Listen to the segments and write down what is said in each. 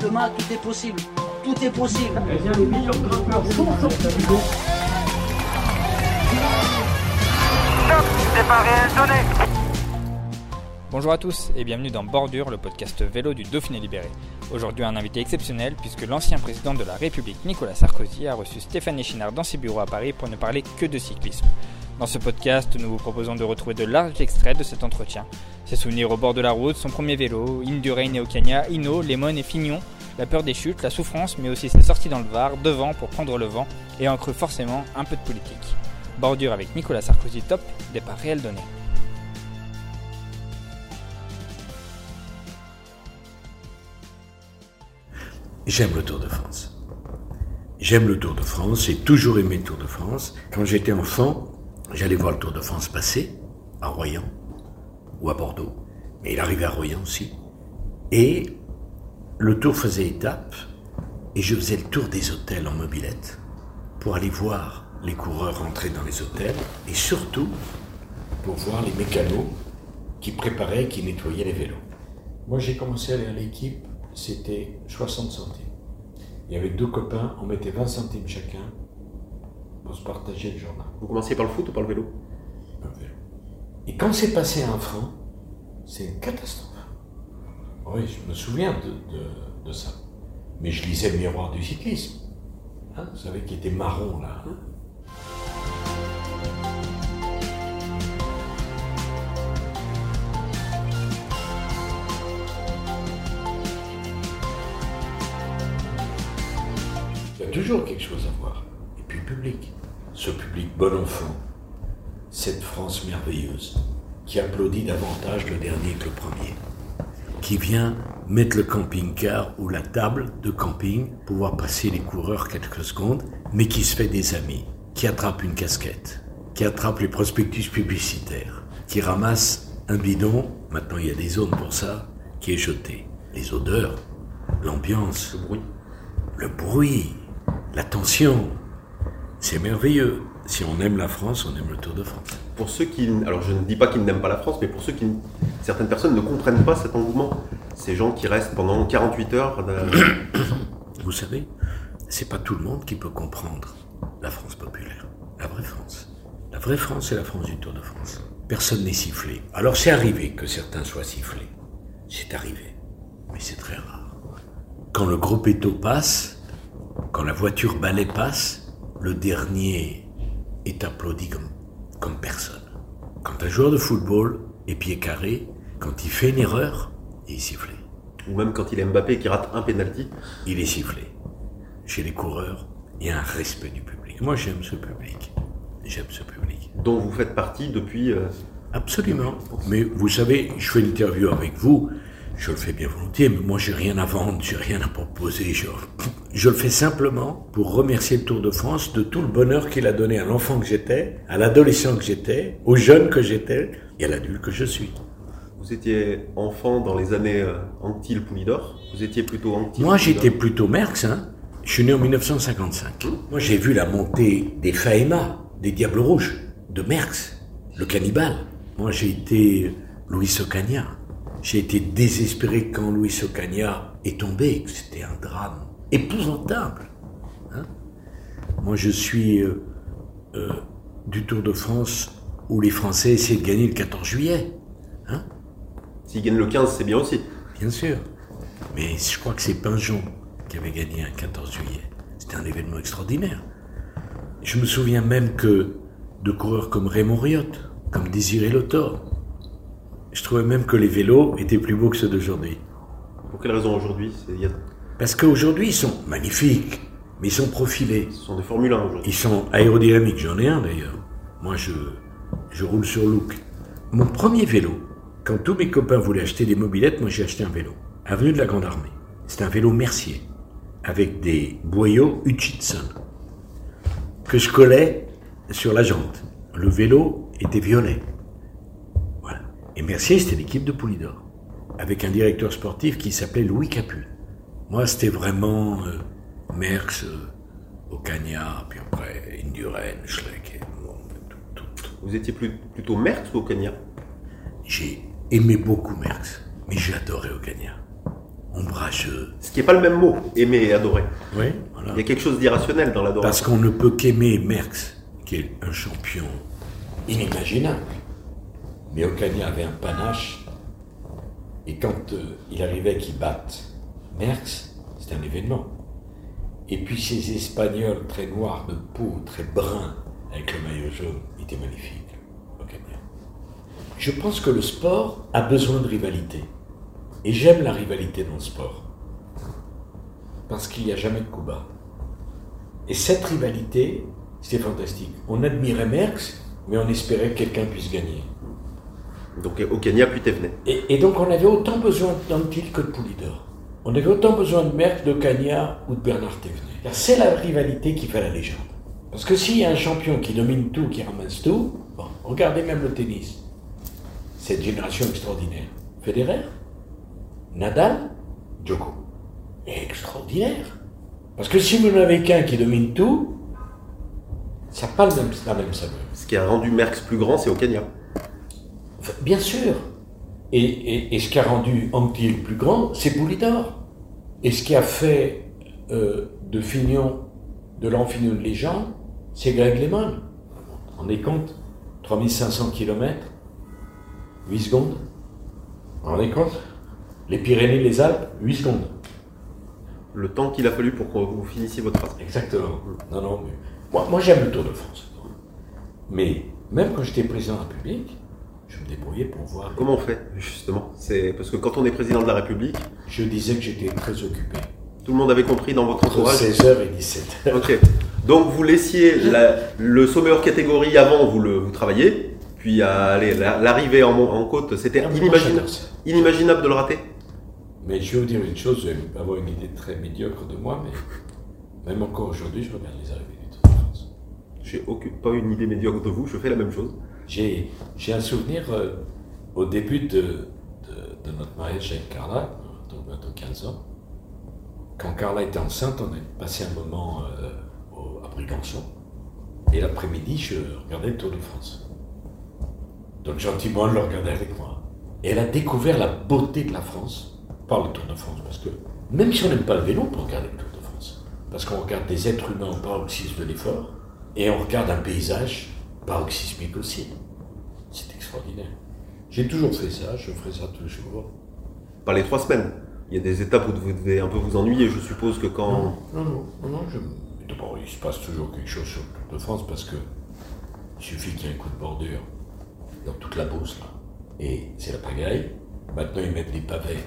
Demain, tout est possible. Tout est possible. Bonjour à tous et bienvenue dans Bordure, le podcast vélo du Dauphiné Libéré. Aujourd'hui un invité exceptionnel puisque l'ancien président de la République Nicolas Sarkozy a reçu Stéphanie Chinard dans ses bureaux à Paris pour ne parler que de cyclisme. Dans ce podcast, nous vous proposons de retrouver de larges extraits de cet entretien. Ses souvenirs au bord de la route, son premier vélo, Indurain et Ocania, Hino, Lemon et Fignon, la peur des chutes, la souffrance, mais aussi ses sorties dans le Var, devant pour prendre le vent et en creux forcément un peu de politique. Bordure avec Nicolas Sarkozy top, départ réel donné. J'aime le Tour de France. J'aime le Tour de France, j'ai toujours aimé le Tour de France. Quand j'étais enfant, j'allais voir le Tour de France passer, à Royan ou à Bordeaux. Mais il arrivait à Royan aussi. Et le tour faisait étape, et je faisais le tour des hôtels en mobilette pour aller voir les coureurs entrer dans les hôtels, et surtout pour voir les mécanos qui préparaient, qui nettoyaient les vélos. Moi j'ai commencé à aller à l'équipe, c'était 60 centimes. Il y avait deux copains, on mettait 20 centimes chacun pour se partager le journal. Vous commenciez par le foot ou par le vélo? Un vélo. Et quand c'est passé à un franc, c'est une catastrophe. Oui, je me souviens de, ça. Mais je lisais le miroir du cyclisme. Hein, vous savez, qui était marron là. hein. Il y a toujours quelque chose à voir. Et puis le public. Ce public bon enfant. Cette France merveilleuse qui applaudit davantage le dernier que le premier. Qui vient mettre le camping-car ou la table de camping pour voir passer les coureurs quelques secondes, mais qui se fait des amis, qui attrape une casquette, qui attrape les prospectus publicitaires, qui ramasse un bidon, maintenant il y a des zones pour ça, qui est jeté. Les odeurs, l'ambiance, Le bruit le bruit, la tension. C'est merveilleux. Si on aime la France, on aime le Tour de France. Pour ceux qui. Alors je ne dis pas qu'ils n'aiment pas la France, mais pour ceux qui. Certaines personnes ne comprennent pas cet engouement. Ces gens qui restent pendant 48 heures. de- Vous savez, c'est pas tout le monde qui peut comprendre la France populaire, la vraie France. La vraie France, c'est la France du Tour de France. Personne n'est sifflé. Alors c'est arrivé que certains soient sifflés. C'est arrivé. Mais c'est très rare. Quand le gros péto passe, quand la voiture balai passe, le dernier est applaudi comme, comme personne. Quand un joueur de football est pied carré, quand il fait une erreur, il est sifflé. Ou même quand il est Mbappé qui rate un penalty. Il est sifflé. Chez les coureurs, il y a un respect du public. Moi, j'aime ce public. J'aime ce public. dont vous faites partie depuis. euh, Absolument. Mais vous savez, je fais l'interview avec vous. Je le fais bien volontiers, mais moi, j'ai rien à vendre, j'ai rien à proposer. Je, je le fais simplement pour remercier le Tour de France de tout le bonheur qu'il a donné à l'enfant que j'étais, à l'adolescent que j'étais, au jeune que j'étais et à l'adulte que je suis. Vous étiez enfant dans les années euh, Anctil-Poulidor. Vous étiez plutôt Anctil. Moi, j'étais plutôt Merckx. Hein. Je suis né en 1955. Moi, j'ai vu la montée des Faema, des Diables Rouges, de Merckx, le cannibale. Moi, j'ai été Louis Ocaña. J'ai été désespéré quand Louis Ocaña est tombé. que C'était un drame épouvantable. hein. Moi, je suis euh, euh, du Tour de France où les Français essaient de gagner le 14 juillet. Hein S'il gagne le 15, c'est bien aussi. Bien sûr. Mais je crois que c'est Pinjon qui avait gagné un 14 juillet. C'était un événement extraordinaire. Je me souviens même que de coureurs comme Raymond Riot, comme Désiré Lotor, je trouvais même que les vélos étaient plus beaux que ceux d'aujourd'hui. Pour quelle raison aujourd'hui Parce qu'aujourd'hui, ils sont magnifiques, mais ils sont profilés. Ce sont des Formule 1 aujourd'hui. Ils sont aérodynamiques, j'en ai un d'ailleurs. Moi, je, je roule sur look. Mon premier vélo, Quand tous mes copains voulaient acheter des mobilettes, moi j'ai acheté un vélo. Avenue de la Grande Armée. C'est un vélo Mercier, avec des boyaux Hutchinson, que je collais sur la jante. Le vélo était violet. Et Mercier, c'était l'équipe de Poulidor, avec un directeur sportif qui s'appelait Louis Capu. Moi, c'était vraiment euh, Merckx, euh, Ocagna, puis après Induren, Schleck, et bon, tout. Vous étiez plus- plutôt Merckx ou Ocagna J'ai aimé beaucoup Merckx, mais j'ai adoré Ocagna. Ombrageux. Ce qui n'est pas le même mot, aimer et adorer. Oui, voilà. Il y a quelque chose d'irrationnel dans Parce l'adoration. qu'on ne peut qu'aimer Merckx, qui est un champion inimaginable. Mais Ocagna avait un panache. Et quand euh, il arrivait qu'il batte Merckx, c'était un événement. Et puis ces Espagnols très noirs de peau, très bruns, avec le maillot jaune, étaient magnifiques. Ocagna. Je pense que le sport a besoin de rivalité. Et j'aime la rivalité dans le sport. Parce qu'il n'y a jamais de coup bas. Et cette rivalité, c'était fantastique. On admirait Merckx, mais on espérait que quelqu'un puisse gagner. Donc Ocagna puis Thévenet. Et, et donc on avait autant besoin d'Antil que de Poulidor. On avait autant besoin de Merckx, de Cagna ou de Bernard Thévenet. C'est la rivalité qui fait la légende. Parce que s'il y a un champion qui domine tout, qui ramasse tout, bon, regardez même le tennis. Cette génération extraordinaire. Federer, Nadal, Djoko. Extraordinaire. Parce que si vous n'en avez qu'un qui domine tout, ça n'a pas le même, la même saveur. Ce qui a rendu Merckx plus grand, c'est Ocagna. Enfin, Bien sûr. Et, et- et ce qui a rendu Antil plus grand, c'est Poulidor. Et ce qui a fait euh, de Fignon, de l'Amphinon une légende, c'est Greg LeMond. On est compte 3500 km, 8 secondes. On est compte Les Pyrénées, les Alpes, 8 secondes. Le temps qu'il a fallu pour que vous finissiez votre phrase. Exactement. Non, non, mais moi, moi j'aime le Tour de France. Mais même quand j'étais président de la République, je me débrouillais pour voir. Comment on fait, justement C'est Parce que quand on est président de la République, Je disais que j'étais très occupé. tout le monde avait compris dans votre entourage. 16h et 17h. Ok. Donc vous laissiez la- le sommet hors catégorie avant, vous le vous travailliez, puis la- l'arrivée en, en côte, c'était inimaginable, inimaginable de le rater. Mais je vais vous dire une chose, vous allez avoir une idée très médiocre de moi, mais même encore aujourd'hui, je regarde les arrivées du Tour de France. J'ai aucune- pas une idée médiocre de vous, je fais la même chose. J'ai, un souvenir euh, au début de, notre mariage avec Carla, donc bientôt 15 ans. Quand Carla était enceinte, on a passé un moment euh, au- à Brégançon. Et l'après-midi, je regardais le Tour de France. Donc gentiment, elle le regardait avec moi. Et elle a découvert la beauté de la France par le Tour de France. Parce que même si on n'aime pas le vélo, on peut regarder le Tour de France. Parce qu'on regarde des êtres humains au paroxysme de l'effort. Et on regarde un paysage paroxysmique aussi. C'est extraordinaire. J'ai toujours fait ça, je ferai ça toujours. Par les trois semaines. Il y a des étapes où vous devez un peu vous ennuyer, je suppose que quand. Non, non, non, non, je... D'abord, il se passe toujours quelque chose sur le Tour de France parce que il suffit qu'il y ait un coup de bordure dans toute la bourse, là. Et c'est la pagaille. Maintenant, ils mettent des pavés.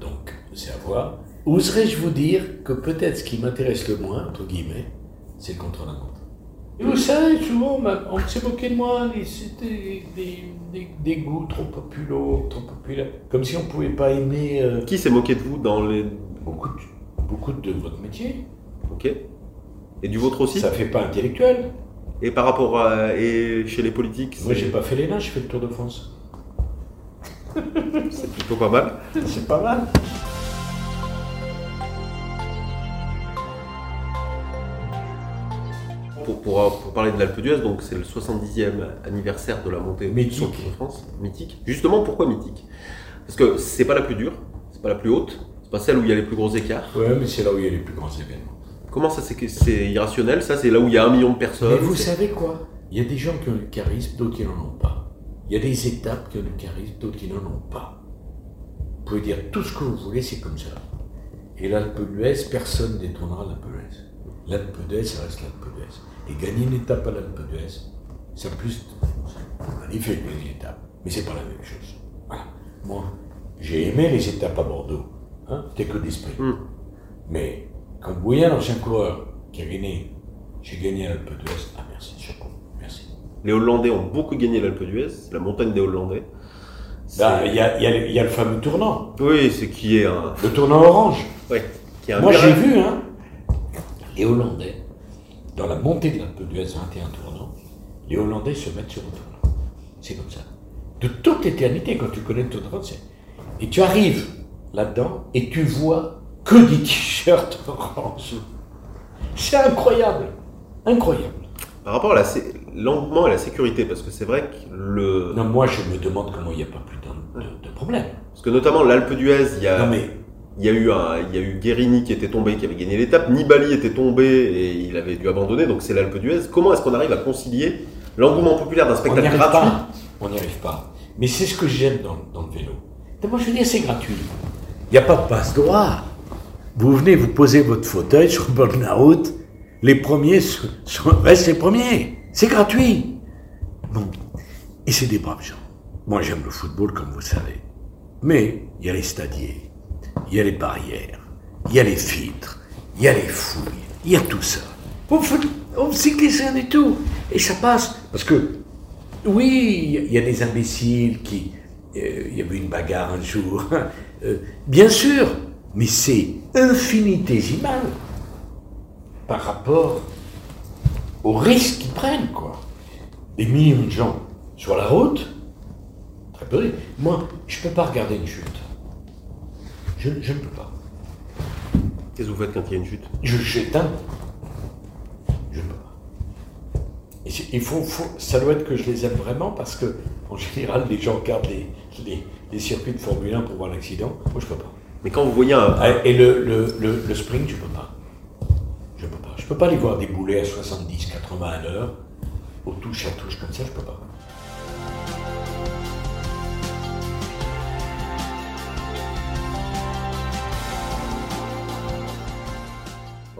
Donc, c'est à voir. Oserais-je vous dire que peut-être ce qui m'intéresse le moins, entre guillemets, c'est le contre-la-montre. Et vous savez, souvent, on s'est moqué de moi, c'était des, des, des goûts trop populaires, trop populaires. Comme si on pouvait pas aimer euh, Qui s'est moqué de vous dans les. beaucoup, de, beaucoup de votre métier. Ok. Et du vôtre aussi? Ça fait pas intellectuel. Et par rapport à. Et chez les politiques, Moi, j'ai pas fait les nains, j'ai fait le Tour de France. c'est plutôt pas mal. C'est pas mal. Pour, pour, pour parler de l'Alpe d'Huez, donc c'est le 70e anniversaire de la montée Mythique. sur de France. Mythique. Justement, pourquoi mythique? Parce que c'est pas la plus dure, c'est pas la plus haute, c'est pas celle où il y a les plus gros écarts. Ouais, mais c'est là où il y a les plus grands événements. Comment ça, c'est irrationnel? Ça, c'est là où il y a un million de personnes. Mais vous savez quoi? Il y a des gens qui ont le charisme, d'autres qui n'en ont pas. Il y a des étapes qui ont le charisme, d'autres qui n'en ont pas. Vous pouvez dire tout ce que vous voulez, c'est comme ça. Et l'Alpe d'Huez, personne ne détournera l'Alpe d'Huez. L'Alpe d'Huez, ça reste l'Alpe d'Huez. Et gagner une étape à l'Alpe d'Huez, c'est plus. C'est magnifique gagner une étape, mais c'est pas la même chose. Voilà. Moi, j'ai aimé les étapes à Bordeaux. Hein C'était que des sprints. Hmm. Mais quand vous voyez un ancien coureur qui a gagné, j'ai gagné à l'Alpe d'Huez, ah merci, chapeau, merci. Les Hollandais ont beaucoup gagné l'Alpe d'Huez, c'est la montagne des Hollandais. Bah, Il y, a, il y a le- il y a le fameux tournant, Oui, c'est qui est un. le tournant orange. Ouais, qui est un Moi, j'ai vu, hein, les Hollandais, dans la montée de l'Alpe d'Huez 21 tournant, les Hollandais se mettent sur le tournant. C'est comme ça. De toute éternité, quand tu connais le Tour de France, et tu arrives là-dedans et tu vois que des t-shirts orange. C'est incroyable. Incroyable. Par rapport à la l'engouement et la sécurité, parce que c'est vrai que le. Non, moi, je me demande comment il n'y a pas plus de, de, de problème. Parce que notamment l'Alpe d'Huez, il y a. Non, mais Il y a eu un, il y a eu Guérini qui était tombé, qui avait gagné l'étape. Nibali était tombé et il avait dû abandonner. Donc c'est l'Alpe d'Huez. Comment est-ce qu'on arrive à concilier l'engouement populaire d'un on spectacle arrive gratuit pas. On n'y arrive pas. Mais c'est ce que j'aime dans, dans le vélo. Moi, je veux dire, c'est gratuit. Il n'y a pas de passe droit. Vous venez, vous posez votre fauteuil sur le bord de la route. Les premiers sont, sont- restent les premiers. C'est gratuit. Bon. Et c'est des braves gens. Moi, j'aime le football, comme vous savez. Mais il y a les stadiers, il y a les barrières, il y a les filtres, il y a les fouilles, il y a tout ça. Au foot, au cyclisme, rien tout. Et ça passe. Parce que, oui, il y a des imbéciles qui. euh, Il y avait une bagarre un jour. Euh, bien sûr, mais c'est infinitésimal par rapport aux risques qu'ils prennent, quoi. Des millions de gens sur la route, très peu. Moi, je ne peux pas regarder une chute. Je, je ne peux pas. Qu'est-ce que vous faites quand il y a une chute? Je j'éteins. Je ne peux pas. Et il faut, faut- ça doit être que je les aime vraiment parce que, en général, les gens regardent les, les- les circuits de Formule 1 pour voir l'accident. Moi, je peux pas. Mais quand vous voyez un. Et le, le, le, le sprint, je peux pas. Je peux pas. Je peux pas les voir débouler à 70, 80 à l'heure, au touche à touche comme ça, je peux pas.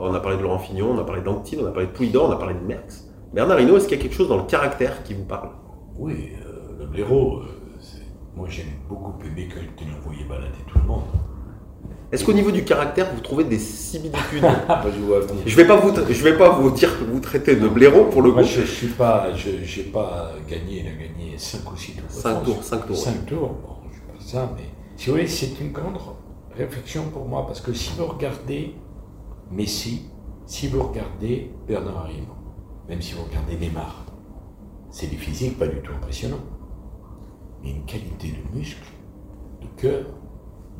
On a parlé de Laurent Fignon, on a parlé d'Anctil, on a parlé de Pouidor, on a parlé de Merckx. Bernard Hinault, est-ce qu'il y a quelque chose dans le caractère qui vous parle? Oui, euh, le blaireau, euh, moi j'aime beaucoup aimé que tu l'envoyais balader tout le monde. Est-ce qu'au niveau du caractère, vous trouvez des similitudes? Je vais pas vous, je vais pas vous dire que vous traitez de blaireau pour le Moi, coup. je, je suis pas, j'ai pas gagné, il a gagné 5 ou 6 tours. de 5 France. tours, 5 tours. ouais. Cinq tours, bon, je sais pas ça, mais si vous voulez, c'est une grande réflexion pour moi, parce que si vous regardez Messi, si vous regardez Bernard Arnault, même si vous regardez Neymar, c'est des physiques pas du tout impressionnants, mais une qualité de muscle, de cœur,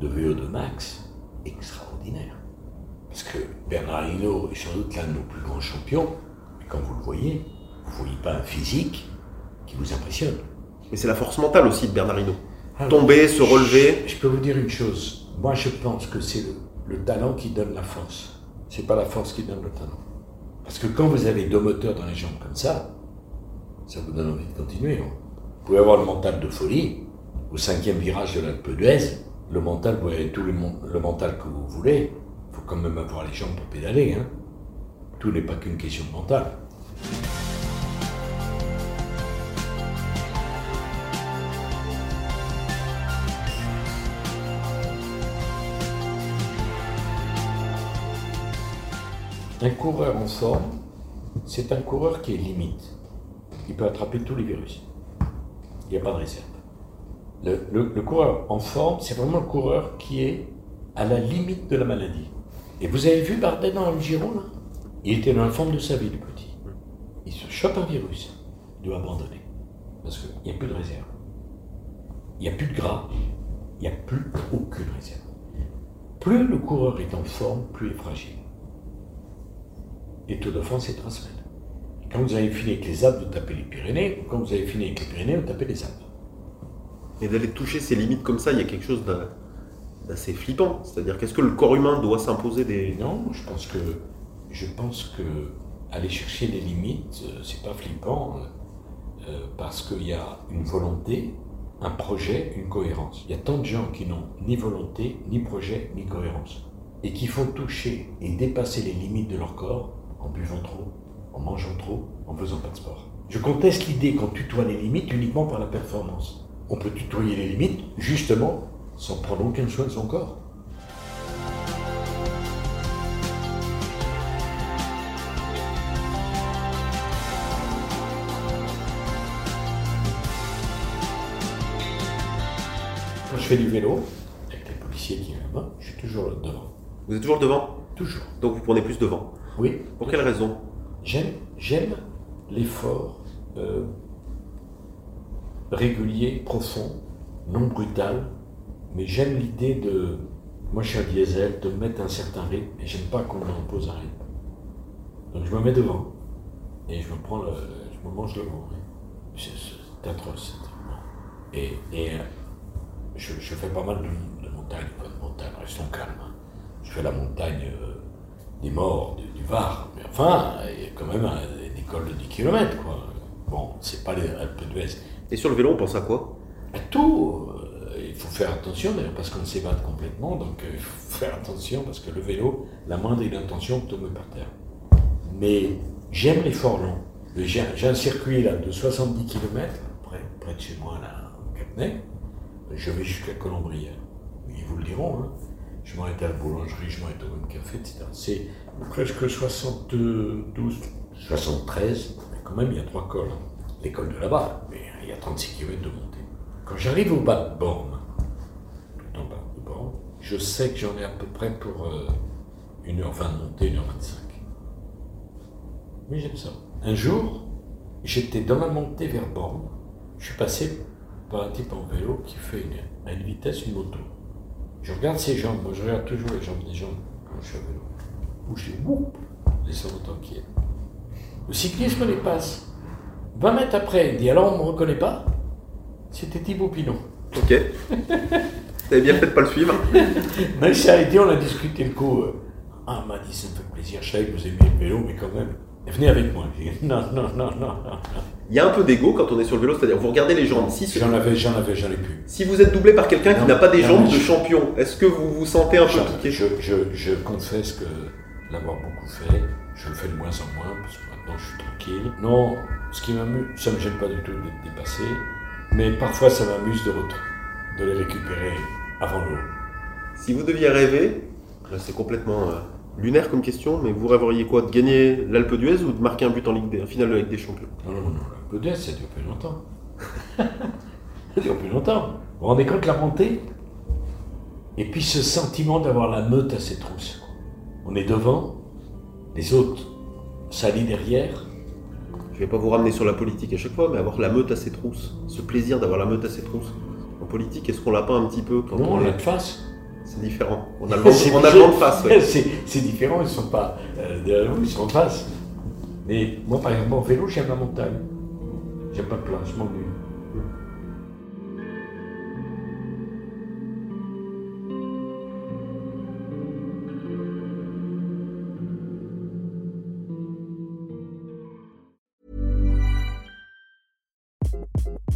de VO2 max extraordinaire. Parce que Bernard Hinault est sans doute l'un de nos plus grands champions, mais quand vous le voyez, vous ne voyez pas un physique qui vous impressionne. Mais c'est la force mentale aussi de Bernard Hinault. Ah, Tomber, se relever. Je, je peux vous dire une chose. Moi, je pense que c'est le, le talent qui donne la force. C'est pas la force qui donne le talent. Parce que quand vous avez deux moteurs dans les jambes comme ça, ça vous donne envie de continuer. hein. Vous pouvez avoir le mental de folie. Au cinquième virage de l'Alpe d'Huez, le mental, vous avez tout le, le mental que vous voulez. Il faut quand même avoir les jambes pour pédaler. Hein. Tout n'est pas qu'une question de mental. Un coureur en forme, c'est un coureur qui est limite. Il peut attraper tous les virus. Il n'y a pas de réserve. Le, coureur en forme, c'est vraiment le coureur qui est à la limite de la maladie. Et vous avez vu Bardet dans le Giro, là? Il était dans la forme de sa vie, le petit. Il se chope un virus, il doit abandonner. Parce qu'il n'y a plus de réserve. Il n'y a plus de gras, il n'y a plus aucune réserve. Plus le coureur est en forme, plus il est fragile. Et Tour de France, c'est trois semaines. Quand vous avez fini avec les Alpes, vous tapez les Pyrénées. Quand vous avez fini avec les Pyrénées, vous tapez les Alpes. Et d'aller toucher ses limites comme ça, il y a quelque chose d'assez flippant. C'est-à-dire qu'est-ce que le corps humain doit s'imposer des. Non, je pense que je pense que aller chercher les limites, euh, c'est pas flippant euh, parce qu'il y a une volonté, un projet, une cohérence. Il y a tant de gens qui n'ont ni volonté, ni projet, ni cohérence et qui font toucher et dépasser les limites de leur corps en buvant trop, en mangeant trop, en faisant pas de sport. Je conteste l'idée qu'on tutoie les limites uniquement par la performance. On peut tutoyer les limites justement sans prendre aucun soin de son corps. Quand je fais du vélo, avec les policiers qui viennent là-bas, je suis toujours devant. Vous êtes toujours devant? Toujours. Donc vous prenez plus devant? Oui. Pour quelle raison J'aime, j'aime l'effort euh, régulier, profond, non brutal, mais j'aime l'idée de. Moi, je suis un diesel, de me mettre un certain rythme, et j'aime pas qu'on m'impose un rythme. Donc, je me mets devant, et je me prends le, je me mange le vent. C'est, c'est atroce, c'est. Et, et euh, je, je fais pas mal de, de montagne, pas de montagne, restons calmes. hein. Je fais la montagne euh, des morts, Var. Mais enfin, il y a quand même un- une école de 10 km, quoi. Bon, c'est pas les Alpes d'Huez. Et sur le vélo, on pense à quoi? À tout, euh, il faut faire attention d'ailleurs parce qu'on s'évade complètement, donc euh, il faut faire attention parce que le vélo, la moindre intention tombe par terre. Mais j'aime l'effort long. J'ai un circuit là de 70 km, près, près de chez moi, là, au Capnay. Je vais jusqu'à Colombrières. Ils vous le diront, hein. Je m'arrête à la boulangerie, je m'arrête au même café, etc. C'est presque 72, 73, mais quand même il y a trois cols. L'école de là-bas, mais il y a 36 km de montée. Quand j'arrive au bas de Borne, tout en bas de Borne, je sais que j'en ai à peu près pour euh, 1h20 de montée, 1h25. Mais j'aime ça. Un jour, j'étais dans la montée vers Borne, je suis passé par un type en vélo qui fait une- à une vitesse une moto. Je regarde ses jambes, moi je regarde toujours les jambes des gens quand je suis à vélo. Où je whoop, laissez-moi tranquille. Le cycliste me les passe. 20 mètres après, il dit, alors on ne me reconnaît pas? C'était Thibaut Pinot. Ok. Avez bien fait de pas le suivre. Mais il s'est arrêté, on a discuté le coup. euh. Ah, il m'a dit, ça me fait plaisir, je savais que vous aimiez le vélo, mais quand même, venez avec moi. Non, non, non, non. Il y a un peu d'ego quand on est sur le vélo, c'est-à-dire vous regardez les jambes. Si, J'en avais, j'en avais, j'en ai plus. si vous êtes doublé par quelqu'un qui n'a pas des non, jambes de je- champion, est-ce que vous vous sentez un peu piqué je, je, je confesse que l'avoir beaucoup fait, je le fais de moins en moins, parce que maintenant je suis tranquille. Non, ce qui m'amuse, ça ne me gêne pas du tout d'être dépassé, mais parfois ça m'amuse de, de les récupérer avant l'eau. Si vous deviez rêver, c'est complètement euh, lunaire comme question, mais vous rêveriez quoi De gagner l'Alpe d'Huez ou de marquer un but en Ligue des, finale de la Ligue des Champions? Non, non, non, la Podès, ça dure plus longtemps. ça dure plus longtemps. Vous vous rendez compte la montée? Et puis ce sentiment d'avoir la meute à ses trousses. On est devant, les autres s'allient derrière. Je vais pas vous ramener sur la politique à chaque fois, mais avoir la meute à ses trousses, ce plaisir d'avoir la meute à ses trousses. En politique, est-ce qu'on l'a pas un petit peu quand Non, on on est est de face. C'est différent. On a le vent, de face, ouais. C'est différent, ils ne sont pas euh, derrière vous, ils sont en face. Mais moi, par exemple, en vélo, j'aime la montagne. J'aime pas le plat, je m'ennuie.